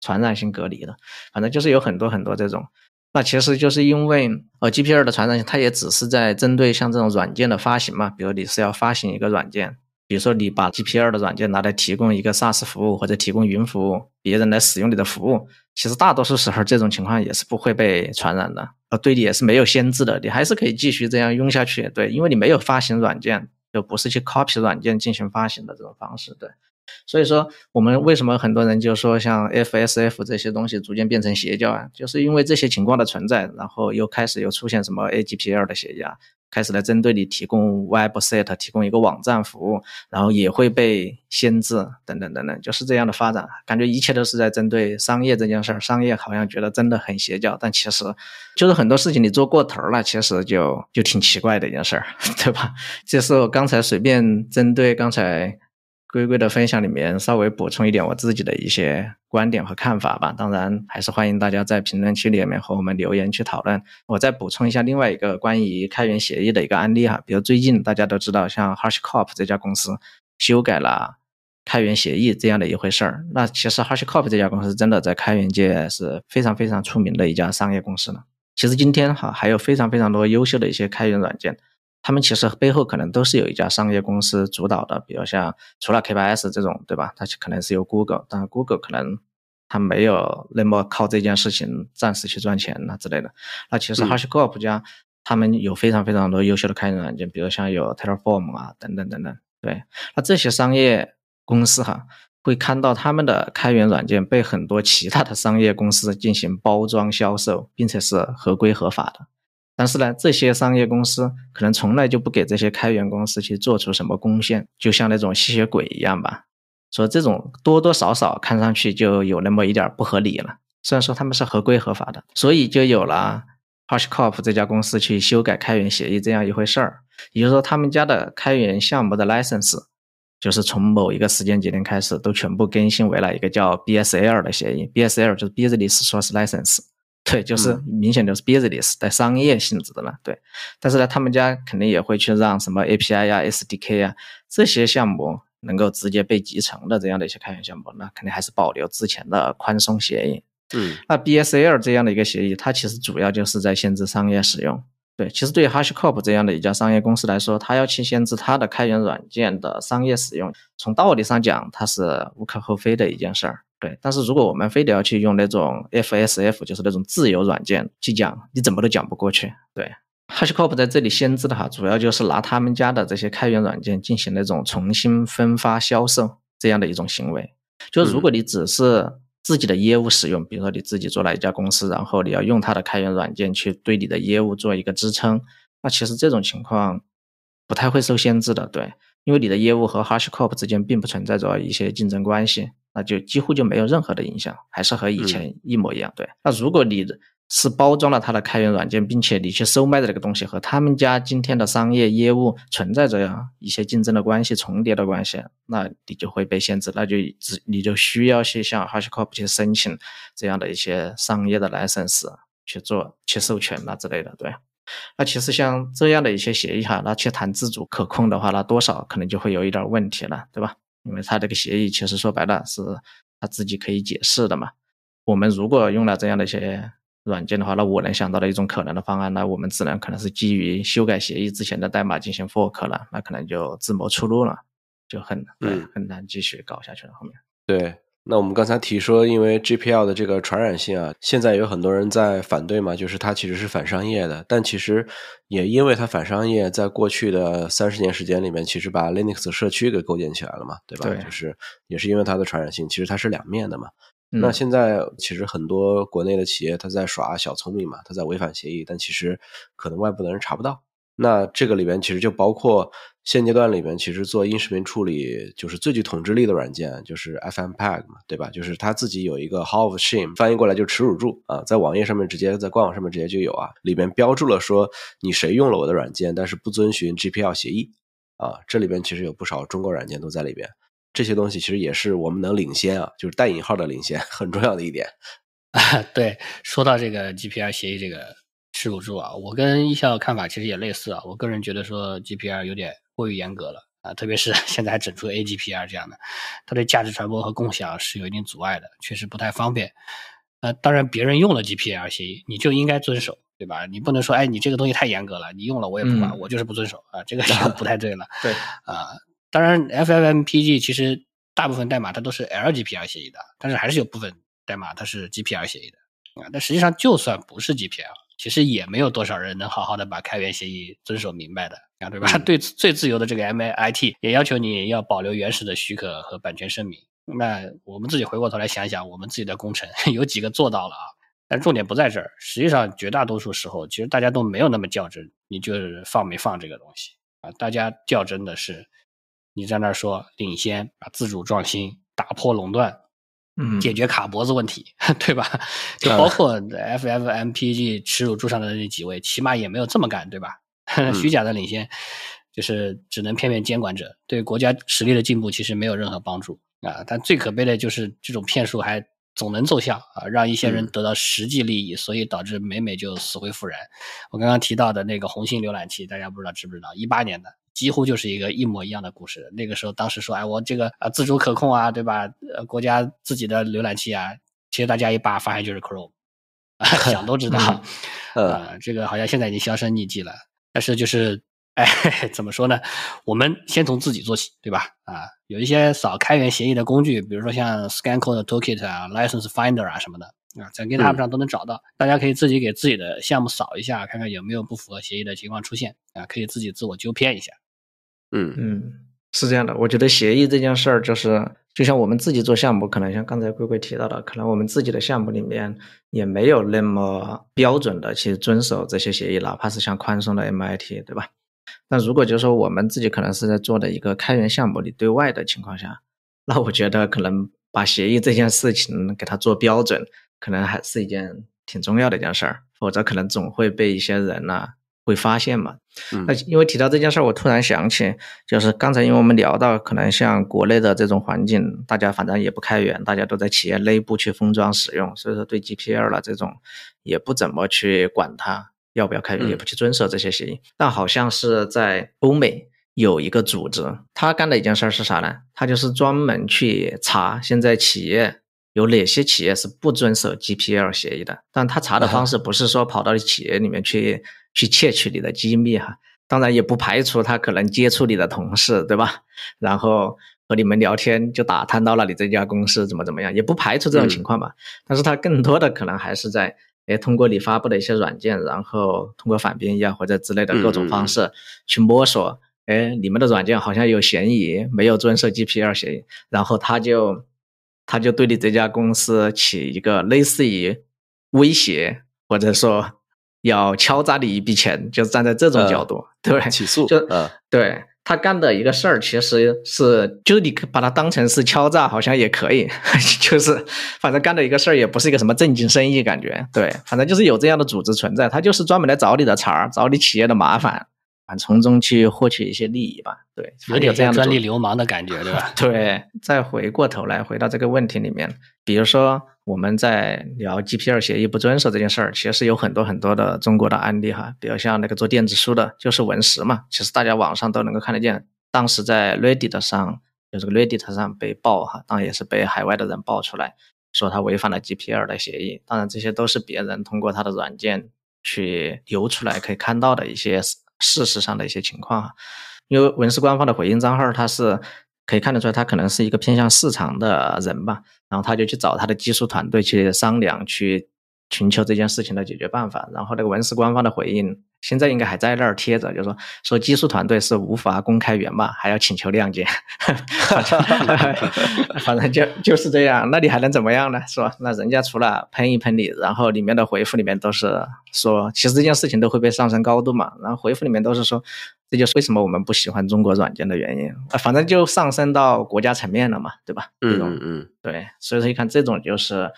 传染性隔离的。反正就是有很多很多这种。那其实就是因为呃 GPL 的传染性，它也只是在针对像这种软件的发行嘛。比如你是要发行一个软件。比如说，你把 GPL 的软件拿来提供一个 SaaS 服务或者提供云服务，别人来使用你的服务，其实大多数时候这种情况也是不会被传染的，呃，对你也是没有限制的，你还是可以继续这样用下去。对，因为你没有发行软件，就不是去 copy 软件进行发行的这种方式。对，所以说我们为什么很多人就说像 FSF 这些东西逐渐变成邪教啊，就是因为这些情况的存在，然后又开始又出现什么 AGPL 的邪教。开始来针对你提供 website，提供一个网站服务，然后也会被限制，等等等等，就是这样的发展。感觉一切都是在针对商业这件事儿，商业好像觉得真的很邪教，但其实就是很多事情你做过头了，其实就就挺奇怪的一件事儿，对吧？这是我刚才随便针对刚才。龟龟的分享里面稍微补充一点我自己的一些观点和看法吧，当然还是欢迎大家在评论区里面和我们留言去讨论。我再补充一下另外一个关于开源协议的一个案例哈，比如最近大家都知道，像 HashCorp 这家公司修改了开源协议这样的一回事儿。那其实 HashCorp 这家公司真的在开源界是非常非常出名的一家商业公司了。其实今天哈还有非常非常多优秀的一些开源软件。他们其实背后可能都是有一家商业公司主导的，比如像除了 K8s 这种，对吧？它可能是由 Google，但 Google 可能它没有那么靠这件事情暂时去赚钱呐之类的。那其实 HashiCorp 家他们有非常非常多优秀的开源软件，比如像有 Terraform 啊等等等等。对，那这些商业公司哈会看到他们的开源软件被很多其他的商业公司进行包装销售，并且是合规合法的。但是呢，这些商业公司可能从来就不给这些开源公司去做出什么贡献，就像那种吸血鬼一样吧。所以这种多多少少看上去就有那么一点不合理了。虽然说他们是合规合法的，所以就有了 HashCorp 这家公司去修改开源协议这样一回事儿。也就是说，他们家的开源项目的 license 就是从某一个时间节点开始都全部更新为了一个叫 BSL 的协议，BSL 就是 Business Source License。对，就是明显就是 business 带商业性质的了。对，但是呢，他们家肯定也会去让什么 API 呀、SDK 呀这些项目能够直接被集成的这样的一些开源项目，那肯定还是保留之前的宽松协议。嗯，那 BSL 这样的一个协议，它其实主要就是在限制商业使用。对，其实对于 HashiCorp 这样的一家商业公司来说，它要去限制它的开源软件的商业使用，从道理上讲，它是无可厚非的一件事儿。对，但是如果我们非得要去用那种 FSF，就是那种自由软件去讲，你怎么都讲不过去。对，HashiCorp 在这里限制的哈，主要就是拿他们家的这些开源软件进行那种重新分发销售这样的一种行为。就是如果你只是自己的业务使用，比如说你自己做了一家公司，然后你要用它的开源软件去对你的业务做一个支撑，那其实这种情况不太会受限制的。对，因为你的业务和 HashiCorp 之间并不存在着一些竞争关系。那就几乎就没有任何的影响，还是和以前一模一样。对，那如果你是包装了它的开源软件，并且你去售卖的这个东西和他们家今天的商业业务存在着一些竞争的关系、重叠的关系，那你就会被限制，那就只你就需要去向 HashiCorp 去申请这样的一些商业的 license 去做去授权啦之类的。对，那其实像这样的一些协议哈，那去谈自主可控的话，那多少可能就会有一点问题了，对吧？因为它这个协议其实说白了是他自己可以解释的嘛。我们如果用了这样的一些软件的话，那我能想到的一种可能的方案，那我们只能可能是基于修改协议之前的代码进行 fork 了，那可能就自谋出路了，就很嗯很难继续搞下去了。后面对，那我们刚才提说，因为 GPL 的这个传染性啊，现在有很多人在反对嘛，就是它其实是反商业的，但其实也因为它反商业，在过去的三十年时间里面，其实把 Linux 社区给构建起来了嘛，对吧？对就是也是因为它的传染性，其实它是两面的嘛。那嗯现在其实很多国内的企业，它在耍小聪明嘛，它在违反协议，但其实可能外部的人查不到。那这个里边其实就包括现阶段里面，其实做音视频处理就是最具统治力的软件，就是 FmpEg 嘛，对吧？就是它自己有一个 Hall of Shame，翻译过来就是耻辱柱啊，在网页上面直接在官网上面直接就有啊，里边标注了说你谁用了我的软件，但是不遵循 GPL 协议啊，这里边其实有不少中国软件都在里边。这些东西其实也是我们能领先啊，就是带引号的领先，很重要的一点。啊，对，说到这个 GPR 协议这个耻辱柱啊，我跟一笑看法其实也类似啊。我个人觉得说 GPR 有点过于严格了啊，特别是 现在还整出 AGPR 这样的，它对价值传播和共享是有一定阻碍的，确实不太方便。呃，当然别人用了 GPR 协议，你就应该遵守，对吧？你不能说，哎，你这个东西太严格了，你用了我也不管，嗯我就是不遵守啊，这个就不太对了。对，啊，当然 FFmpeg 其实大部分代码它都是 LGPR 协议的，但是还是有部分代码它是 GPR 协议的啊。但实际上就算不是 GPR，其实也没有多少人能好好的把开源协议遵守明白的啊，对吧？嗯对最自由的这个 MIT 也要求你要保留原始的许可和版权声明。那我们自己回过头来想想，我们自己的工程 有几个做到了啊？但重点不在这儿，实际上绝大多数时候，其实大家都没有那么较真，你就是放没放这个东西啊？大家较真的是你在那儿说领先啊，自主创新，打破垄断，嗯解决卡脖子问题，对吧？就包括 FFmpeg 耻辱柱上的那几位，起码也没有这么干，对吧？虚假的领先，就是只能骗骗监管者，对国家实力的进步其实没有任何帮助啊。但最可悲的就是这种骗术还总能奏效啊，让一些人嗯得到实际利益，所以导致每每就死灰复燃。我刚刚提到的那个红星浏览器，大家不知道知不知道？一八年的。几乎就是一个一模一样的故事。那个时候，当时说，哎，我这个啊自主可控啊，对吧？呃，国家自己的浏览器啊，其实大家一扒发现就是 Chrome，想都知道。嗯啊，这个好像现在已经销声匿迹了。但是就是，哎，怎么说呢？我们先从自己做起，对吧？啊，有一些扫开源协议的工具，比如说像 ScanCode Toolkit 啊、License Finder 啊什么的。啊，在 GitHub 上都能找到，大家可以自己给自己的项目扫一下，看看有没有不符合协议的情况出现啊，可以自己自我纠偏一下。嗯嗯，是这样的，我觉得协议这件事儿，就是就像我们自己做项目，可能像刚才龟龟提到的，可能我们自己的项目里面也没有那么标准的去遵守这些协议，哪怕是像宽松的 MIT，对吧？那如果就是说我们自己可能是在做的一个开源项目里对外的情况下，那我觉得可能把协议这件事情给它做标准，可能还是一件挺重要的一件事儿，否则可能总会被一些人呢、会发现嘛。嗯那因为提到这件事儿，我突然想起，就是刚才因为我们聊到，可能像国内的这种环境，大家反正也不开源，大家都在企业内部去封装使用，所以说对 GPL 了这种也不怎么去管它要不要开源，嗯也不去遵守这些协议。但好像是在欧美有一个组织，他干的一件事儿是啥呢？他就是专门去查现在企业。有哪些企业是不遵守 GPL 协议的？但他查的方式不是说跑到企业里面去去窃取你的机密哈，当然也不排除他可能接触你的同事，对吧？然后和你们聊天就打探到了你这家公司怎么怎么样，也不排除这种情况吧。但是他更多的可能还是在诶通过你发布的一些软件，然后通过反编译啊或者之类的各种方式去摸索，诶你们的软件好像有嫌疑，没有遵守 GPL 协议，然后他就。他就对你这家公司起一个类似于威胁，或者说要敲诈你一笔钱，就站在这种角度，对，起诉就呃对他干的一个事儿，其实是就是你把它当成是敲诈，好像也可以，就是反正干的一个事儿也不是一个什么正经生意，感觉对，反正就是有这样的组织存在，他就是专门来找你的茬儿，找你企业的麻烦，啊，从中去获取一些利益吧，对，有点像这样的专利流氓的感觉，对吧？对，再回过头来回到这个问题里面，比如说我们在聊 GPL 协议不遵守这件事儿，其实有很多很多的中国的案例哈，比如像那个做电子书的，就是文石嘛，其实大家网上都能够看得见，当时在 Reddit 上就这个 Reddit 上被爆哈，当然也是被海外的人爆出来，说他违反了 GPL 的协议。当然这些都是别人通过他的软件去流出来可以看到的一些事实上的一些情况哈。因为文氏官方的回应账号，它是可以看得出来，他可能是一个偏向市场的人吧，然后他就去找他的技术团队去商量，去寻求这件事情的解决办法。然后那个文氏官方的回应，现在应该还在那儿贴着，就是说说技术团队是无法公开源码，还要请求谅解。反正就就是这样，那你还能怎么样呢？是吧？那人家除了喷一喷你，然后里面的回复里面都是说，其实这件事情都会被上升高度嘛。然后回复里面都是说。这就是为什么我们不喜欢中国软件的原因啊，反正就上升到国家层面了嘛，对吧？嗯嗯，对，所以说一看这种就是，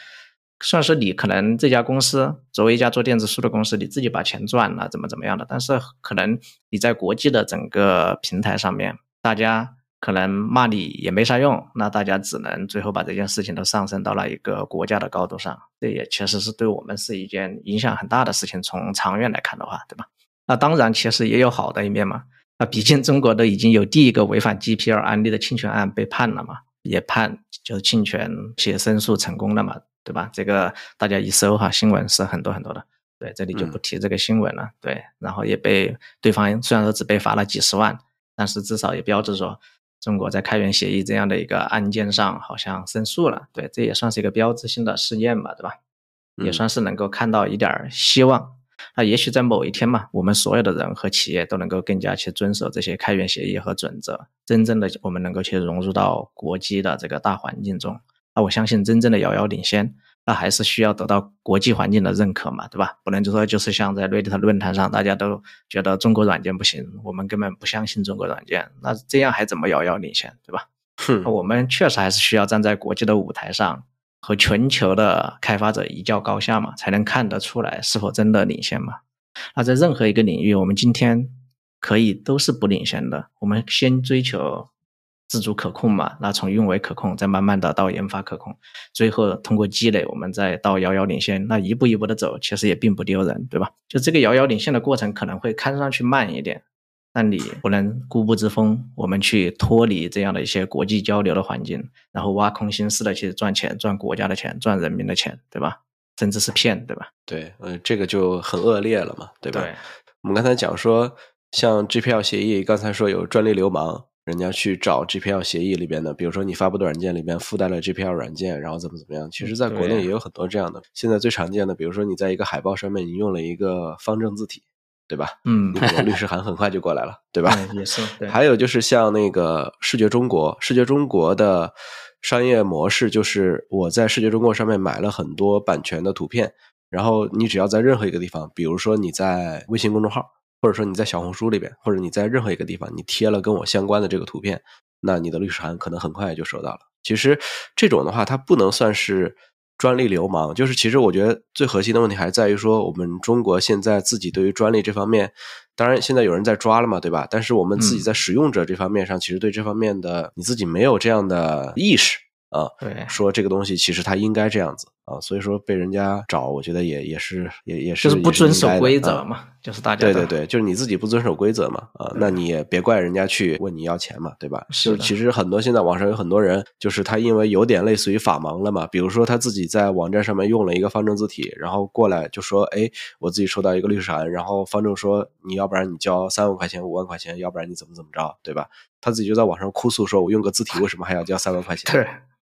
算是你可能这家公司作为一家做电子书的公司，你自己把钱赚了，怎么怎么样的，但是可能你在国际的整个平台上面，大家可能骂你也没啥用，那大家只能最后把这件事情都上升到了一个国家的高度上，这也确实是对我们是一件影响很大的事情。从长远来看的话，对吧？那当然，其实也有好的一面嘛。那毕竟中国都已经有第一个违反 G P R 案例的侵权案被判了嘛，也判就是侵权且申诉成功了嘛，对吧？这个大家一搜哈，新闻是很多很多的。对，这里就不提这个新闻了。对，然后也被对方虽然说只被罚了几十万，但是至少也标志着中国在开源协议这样的一个案件上好像申诉了。对，这也算是一个标志性的事件吧，对吧？也算是能够看到一点希望。那也许在某一天嘛，我们所有的人和企业都能够更加去遵守这些开源协议和准则，真正的我们能够去融入到国际的这个大环境中。那我相信真正的遥遥领先，那还是需要得到国际环境的认可嘛，对吧？不能就说就是像在 Reddit 论坛上，大家都觉得中国软件不行，我们根本不相信中国软件，那这样还怎么遥遥领先，对吧？我们确实还是需要站在国际的舞台上。和全球的开发者一较高下嘛，才能看得出来是否真的领先嘛。那在任何一个领域，我们今天可以都是不领先的。我们先追求自主可控嘛，那从运维可控，再慢慢的到研发可控，最后通过积累，我们再到遥遥领先。那一步一步的走，其实也并不丢人，对吧？就这个遥遥领先的过程，可能会看上去慢一点。但你不能固步自封，我们去脱离这样的一些国际交流的环境，然后挖空心思的去赚钱，赚国家的钱，赚人民的钱，对吧？甚至是骗，对吧？对，嗯，这个就很恶劣了嘛，对吧？对。我们刚才讲说，像 GPL 协议，刚才说有专利流氓，人家去找 GPL 协议里边的，比如说你发布的软件里边附带了 GPL 软件，然后怎么怎么样。其实，在国内也有很多这样的。现在最常见的，比如说你在一个海报上面，你用了一个方正字体。对吧？嗯，律师函很快就过来了，对吧？也是。还有就是像那个视觉中国，视觉中国的商业模式就是，我在视觉中国上面买了很多版权的图片，然后你只要在任何一个地方，比如说你在微信公众号，或者说你在小红书里边，或者你在任何一个地方，你贴了跟我相关的这个图片，那你的律师函可能很快就收到了。其实这种的话，它不能算是。专利流氓就是，其实我觉得最核心的问题还在于说，我们中国现在自己对于专利这方面，当然现在有人在抓了嘛，对吧？但是我们自己在使用者这方面上，其实对这方面的你自己没有这样的意识。啊，对，说这个东西其实它应该这样子啊，所以说被人家找，我觉得也也是也也是就是不遵守规则嘛，就是大家对对对，就是你自己不遵守规则嘛啊，那你也别怪人家去问你要钱嘛，对吧？是，其实很多现在网上有很多人，就是他因为有点类似于法盲了嘛，比如说他自己在网站上面用了一个方正字体，然后过来就说，哎，我自己收到一个律师函，然后方正说你要不然你交三万块钱五万块钱，要不然你怎么怎么着，对吧？他自己就在网上哭诉说，我用个字体为什么还要交三万块钱？对。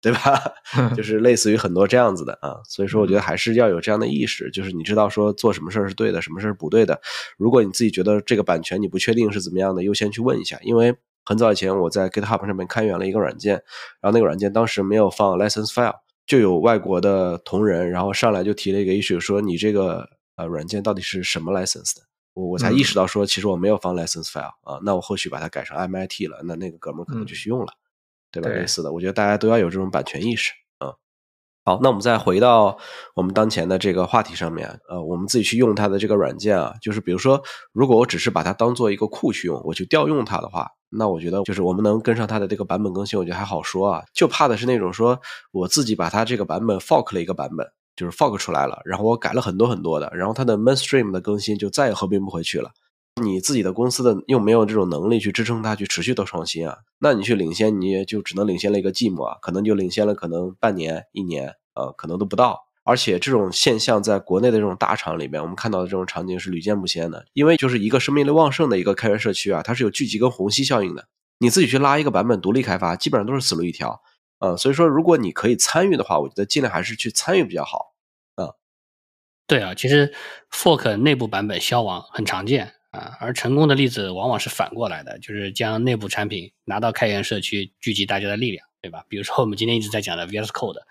对吧？就是类似于很多这样子的啊，所以说我觉得还是要有这样的意识，就是你知道说做什么事儿是对的，什么事儿是不对的。如果你自己觉得这个版权你不确定是怎么样的，优先去问一下。因为很早以前我在 GitHub 上面开源了一个软件，然后那个软件当时没有放 license file，就有外国的同仁然后上来就提了一个 issue，说你这个呃软件到底是什么 license 的？我我才意识到说其实我没有放 license file 啊，那我后续把它改成 MIT 了，那那个哥们儿可能就去用了。对吧？类似的，我觉得大家都要有这种版权意识啊。好，那我们再回到我们当前的这个话题上面，呃，我们自己去用它的这个软件啊，就是比如说，如果我只是把它当做一个库去用，我去调用它的话，那我觉得就是我们能跟上它的这个版本更新，我觉得还好说啊。就怕的是那种说我自己把它这个版本 fork 了一个版本，就是 fork 出来了，然后我改了很多很多的，然后它的 mainstream 的更新就再也合并不回去了。你自己的公司的又没有这种能力去支撑它去持续的创新啊，那你去领先，你也就只能领先了一个寂寞啊，可能就领先了可能半年、一年，呃，可能都不到。而且这种现象在国内的这种大厂里面，我们看到的这种场景是屡见不鲜的。因为就是一个生命力旺盛的一个开源社区啊，它是有聚集跟虹吸效应的。你自己去拉一个版本独立开发，基本上都是死路一条。呃，所以说如果你可以参与的话，我觉得尽量还是去参与比较好。啊，对啊，其实 fork 内部版本消亡很常见啊，而成功的例子往往是反过来的，就是将内部产品拿到开源社区，聚集大家的力量。对吧？比如说我们今天一直在讲的 VS Code，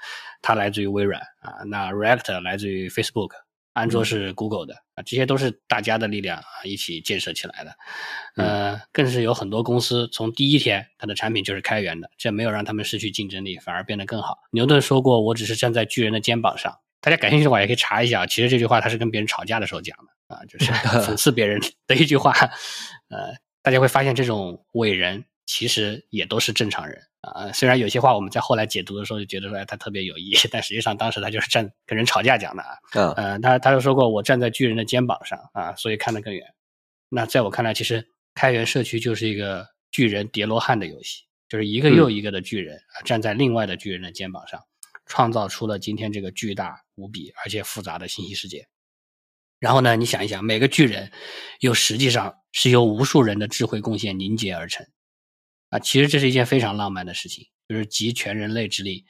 它来自于微软啊，那 React 来自于 Facebook，安卓是 Google 的啊，这些都是大家的力量啊一起建设起来的。呃，更是有很多公司从第一天它的产品就是开源的，这没有让他们失去竞争力，反而变得更好。牛顿说过：“我只是站在巨人的肩膀上。”大家感兴趣的话也可以查一下，其实这句话他是跟别人吵架的时候讲的啊，就是 讽刺别人的一句话。呃，大家会发现这种伟人其实也都是正常人。啊，虽然有些话我们在后来解读的时候就觉得说，哎，他特别有意义，但实际上当时他就是站跟人吵架讲的啊。嗯，他他就说过，我站在巨人的肩膀上啊，所以看得更远。那在我看来，其实开源社区就是一个巨人叠罗汉的游戏，就是一个又一个的巨人啊，站在另外的巨人的肩膀上，创造出了今天这个巨大无比而且复杂的信息世界。然后呢，你想一想，每个巨人又实际上是由无数人的智慧贡献凝结而成。啊，其实这是一件非常浪漫的事情，就是集全人类之力，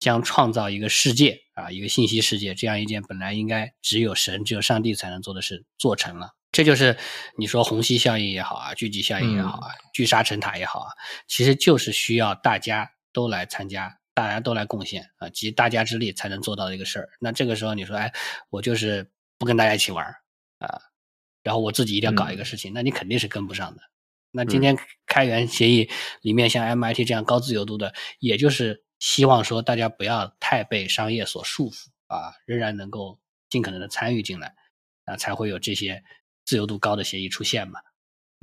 将创造一个世界啊，一个信息世界这样一件本来应该只有神、只有上帝才能做的事做成了。这就是你说虹吸效应也好啊，聚集效应也好啊，聚沙成塔也好啊，其实就是需要大家都来参加，大家都来贡献啊，集大家之力才能做到的一个事儿。那这个时候你说，哎，我就是不跟大家一起玩啊，然后我自己一定要搞一个事情，那你肯定是跟不上的。那今天开源协议里面像 MIT 这样高自由度的，也就是希望说大家不要太被商业所束缚啊，仍然能够尽可能的参与进来，啊，才会有这些自由度高的协议出现嘛。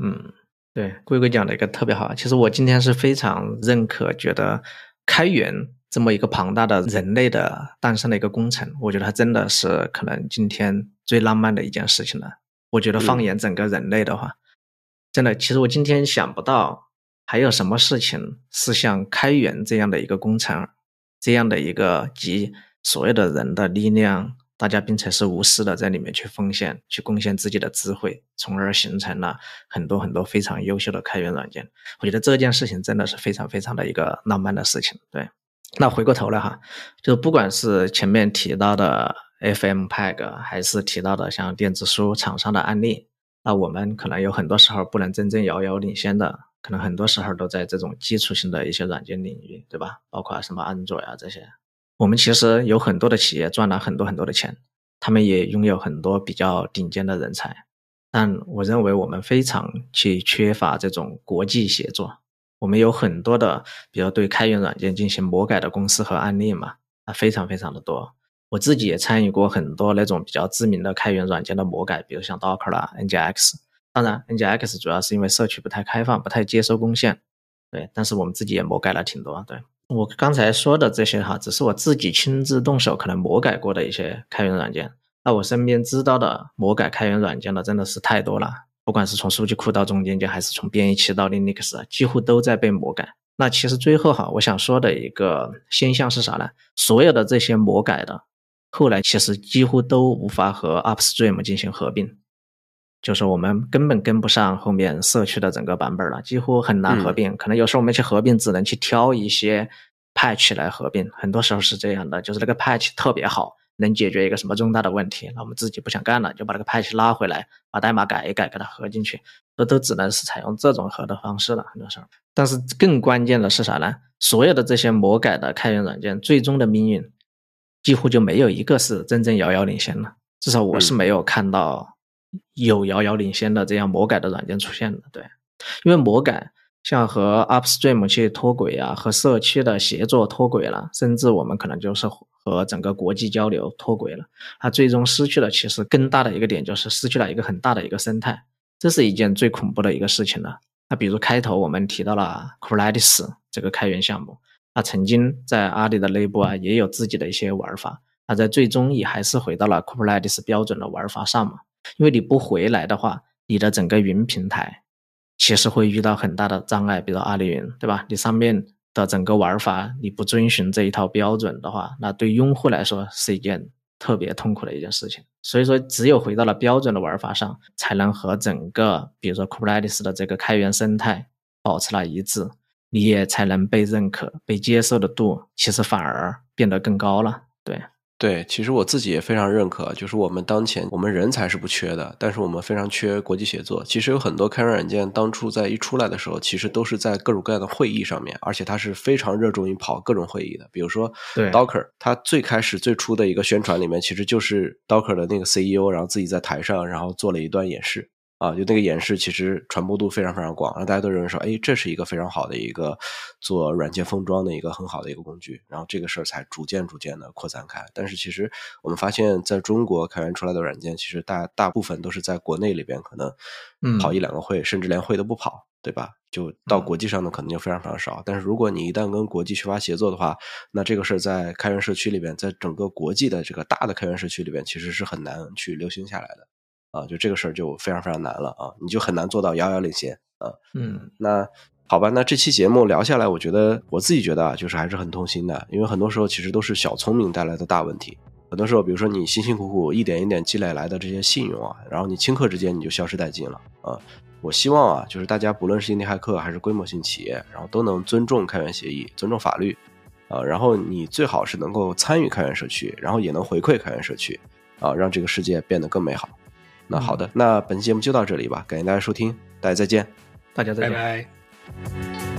嗯，对，龟龟讲的一个特别好。其实我今天是非常认可，觉得开源这么一个庞大的人类的诞生的一个工程，我觉得它真的是可能今天最浪漫的一件事情了。我觉得放眼整个人类的话。真的，其实我今天想不到还有什么事情是像开源这样的一个工程，这样的一个集所有的人的力量，大家并且是无私的在里面去奉献、去贡献自己的智慧，从而形成了很多很多非常优秀的开源软件。我觉得这件事情真的是非常非常的一个浪漫的事情。对，那回过头来哈，就不管是前面提到的 FM Peg，还是提到的像电子书厂商的案例。那我们可能有很多时候不能真正遥遥领先的，可能很多时候都在这种基础性的一些软件领域，对吧？包括什么安卓呀这些，我们其实有很多的企业赚了很多很多的钱，他们也拥有很多比较顶尖的人才，但我认为我们非常去缺乏这种国际协作。我们有很多的，比如对开源软件进行魔改的公司和案例嘛，啊，非常非常的多。我自己也参与过很多那种比较知名的开源软件的魔改，比如像 Docker 啦、NGX。当然，NGX 主要是因为社区不太开放，不太接收贡献。对，但是我们自己也魔改了挺多。对我刚才说的这些哈，只是我自己亲自动手可能魔改过的一些开源软件。那我身边知道的魔改开源软件的真的是太多了，不管是从数据库到中间件，还是从编译器到 Linux，几乎都在被魔改。那其实最后哈，我想说的一个现象是啥呢？所有的这些魔改的。后来其实几乎都无法和 Upstream 进行合并，就是我们根本跟不上后面社区的整个版本了，几乎很难合并。可能有时候我们去合并，只能去挑一些 patch 来合并，很多时候是这样的，就是那个 patch 特别好，能解决一个什么重大的问题，那我们自己不想干了，就把那个 patch 拉回来，把代码改一改，给它合进去，这都只能是采用这种合的方式了，很多时候。但是更关键的是啥呢？所有的这些魔改的开源软件，最终的命运。几乎就没有一个是真正遥遥领先的，至少我是没有看到有遥遥领先的这样魔改的软件出现的。对，因为魔改像和 Upstream 去脱轨啊，和社区的协作脱轨了，甚至我们可能就是和整个国际交流脱轨了，它最终失去了。其实更大的一个点就是失去了一个很大的一个生态，这是一件最恐怖的一个事情了。那比如开头我们提到了 Kubernetes 这个开源项目。他曾经在阿里的内部啊，也有自己的一些玩法。他在最终也还是回到了 Kubernetes 标准的玩法上嘛。因为你不回来的话，你的整个云平台其实会遇到很大的障碍，比如阿里云，对吧？你上面的整个玩法你不遵循这一套标准的话，那对用户来说是一件特别痛苦的一件事情。所以说，只有回到了标准的玩法上，才能和整个比如说 Kubernetes 的这个开源生态保持了一致，你也才能被认可、被接受的度，其实反而变得更高了。对。对，其实我自己也非常认可，就是我们当前我们人才是不缺的，但是我们非常缺国际协作。其实有很多开源软件当初在一出来的时候，其实都是在各种各样的会议上面，而且它是非常热衷于跑各种会议的。比如说 Docker，它最开始最初的一个宣传里面，其实就是 Docker 的那个 CEO，然后自己在台上，然后做了一段演示。啊，就那个演示其实传播度非常非常广，然后大家都认为说，哎，这是一个非常好的一个做软件封装的一个很好的一个工具，然后这个事儿才逐渐逐渐的扩散开。但是其实我们发现，在中国开源出来的软件，其实大大部分都是在国内里边可能跑一两个会，甚至连会都不跑，对吧？就到国际上呢，可能就非常非常少。但是如果你一旦跟国际缺乏协作的话，那这个事儿在开源社区里边，在整个国际的这个大的开源社区里边，其实是很难去流行下来的。啊，就这个事儿就非常非常难了啊，你就很难做到遥遥领先啊。嗯，那好吧，那这期节目聊下来，我觉得我自己觉得啊，就是还是很痛心的，因为很多时候其实都是小聪明带来的大问题。很多时候，比如说你辛辛苦苦一点一点积累来的这些信用啊，然后你顷刻之间你就消失殆尽了啊。我希望啊，就是大家不论是印第骇客还是规模性企业，然后都能尊重开源协议，尊重法律啊，然后你最好是能够参与开源社区，然后也能回馈开源社区啊，让这个世界变得更美好。那好的，那本期节目就到这里吧，感谢大家收听，大家再见，大家再见。拜拜。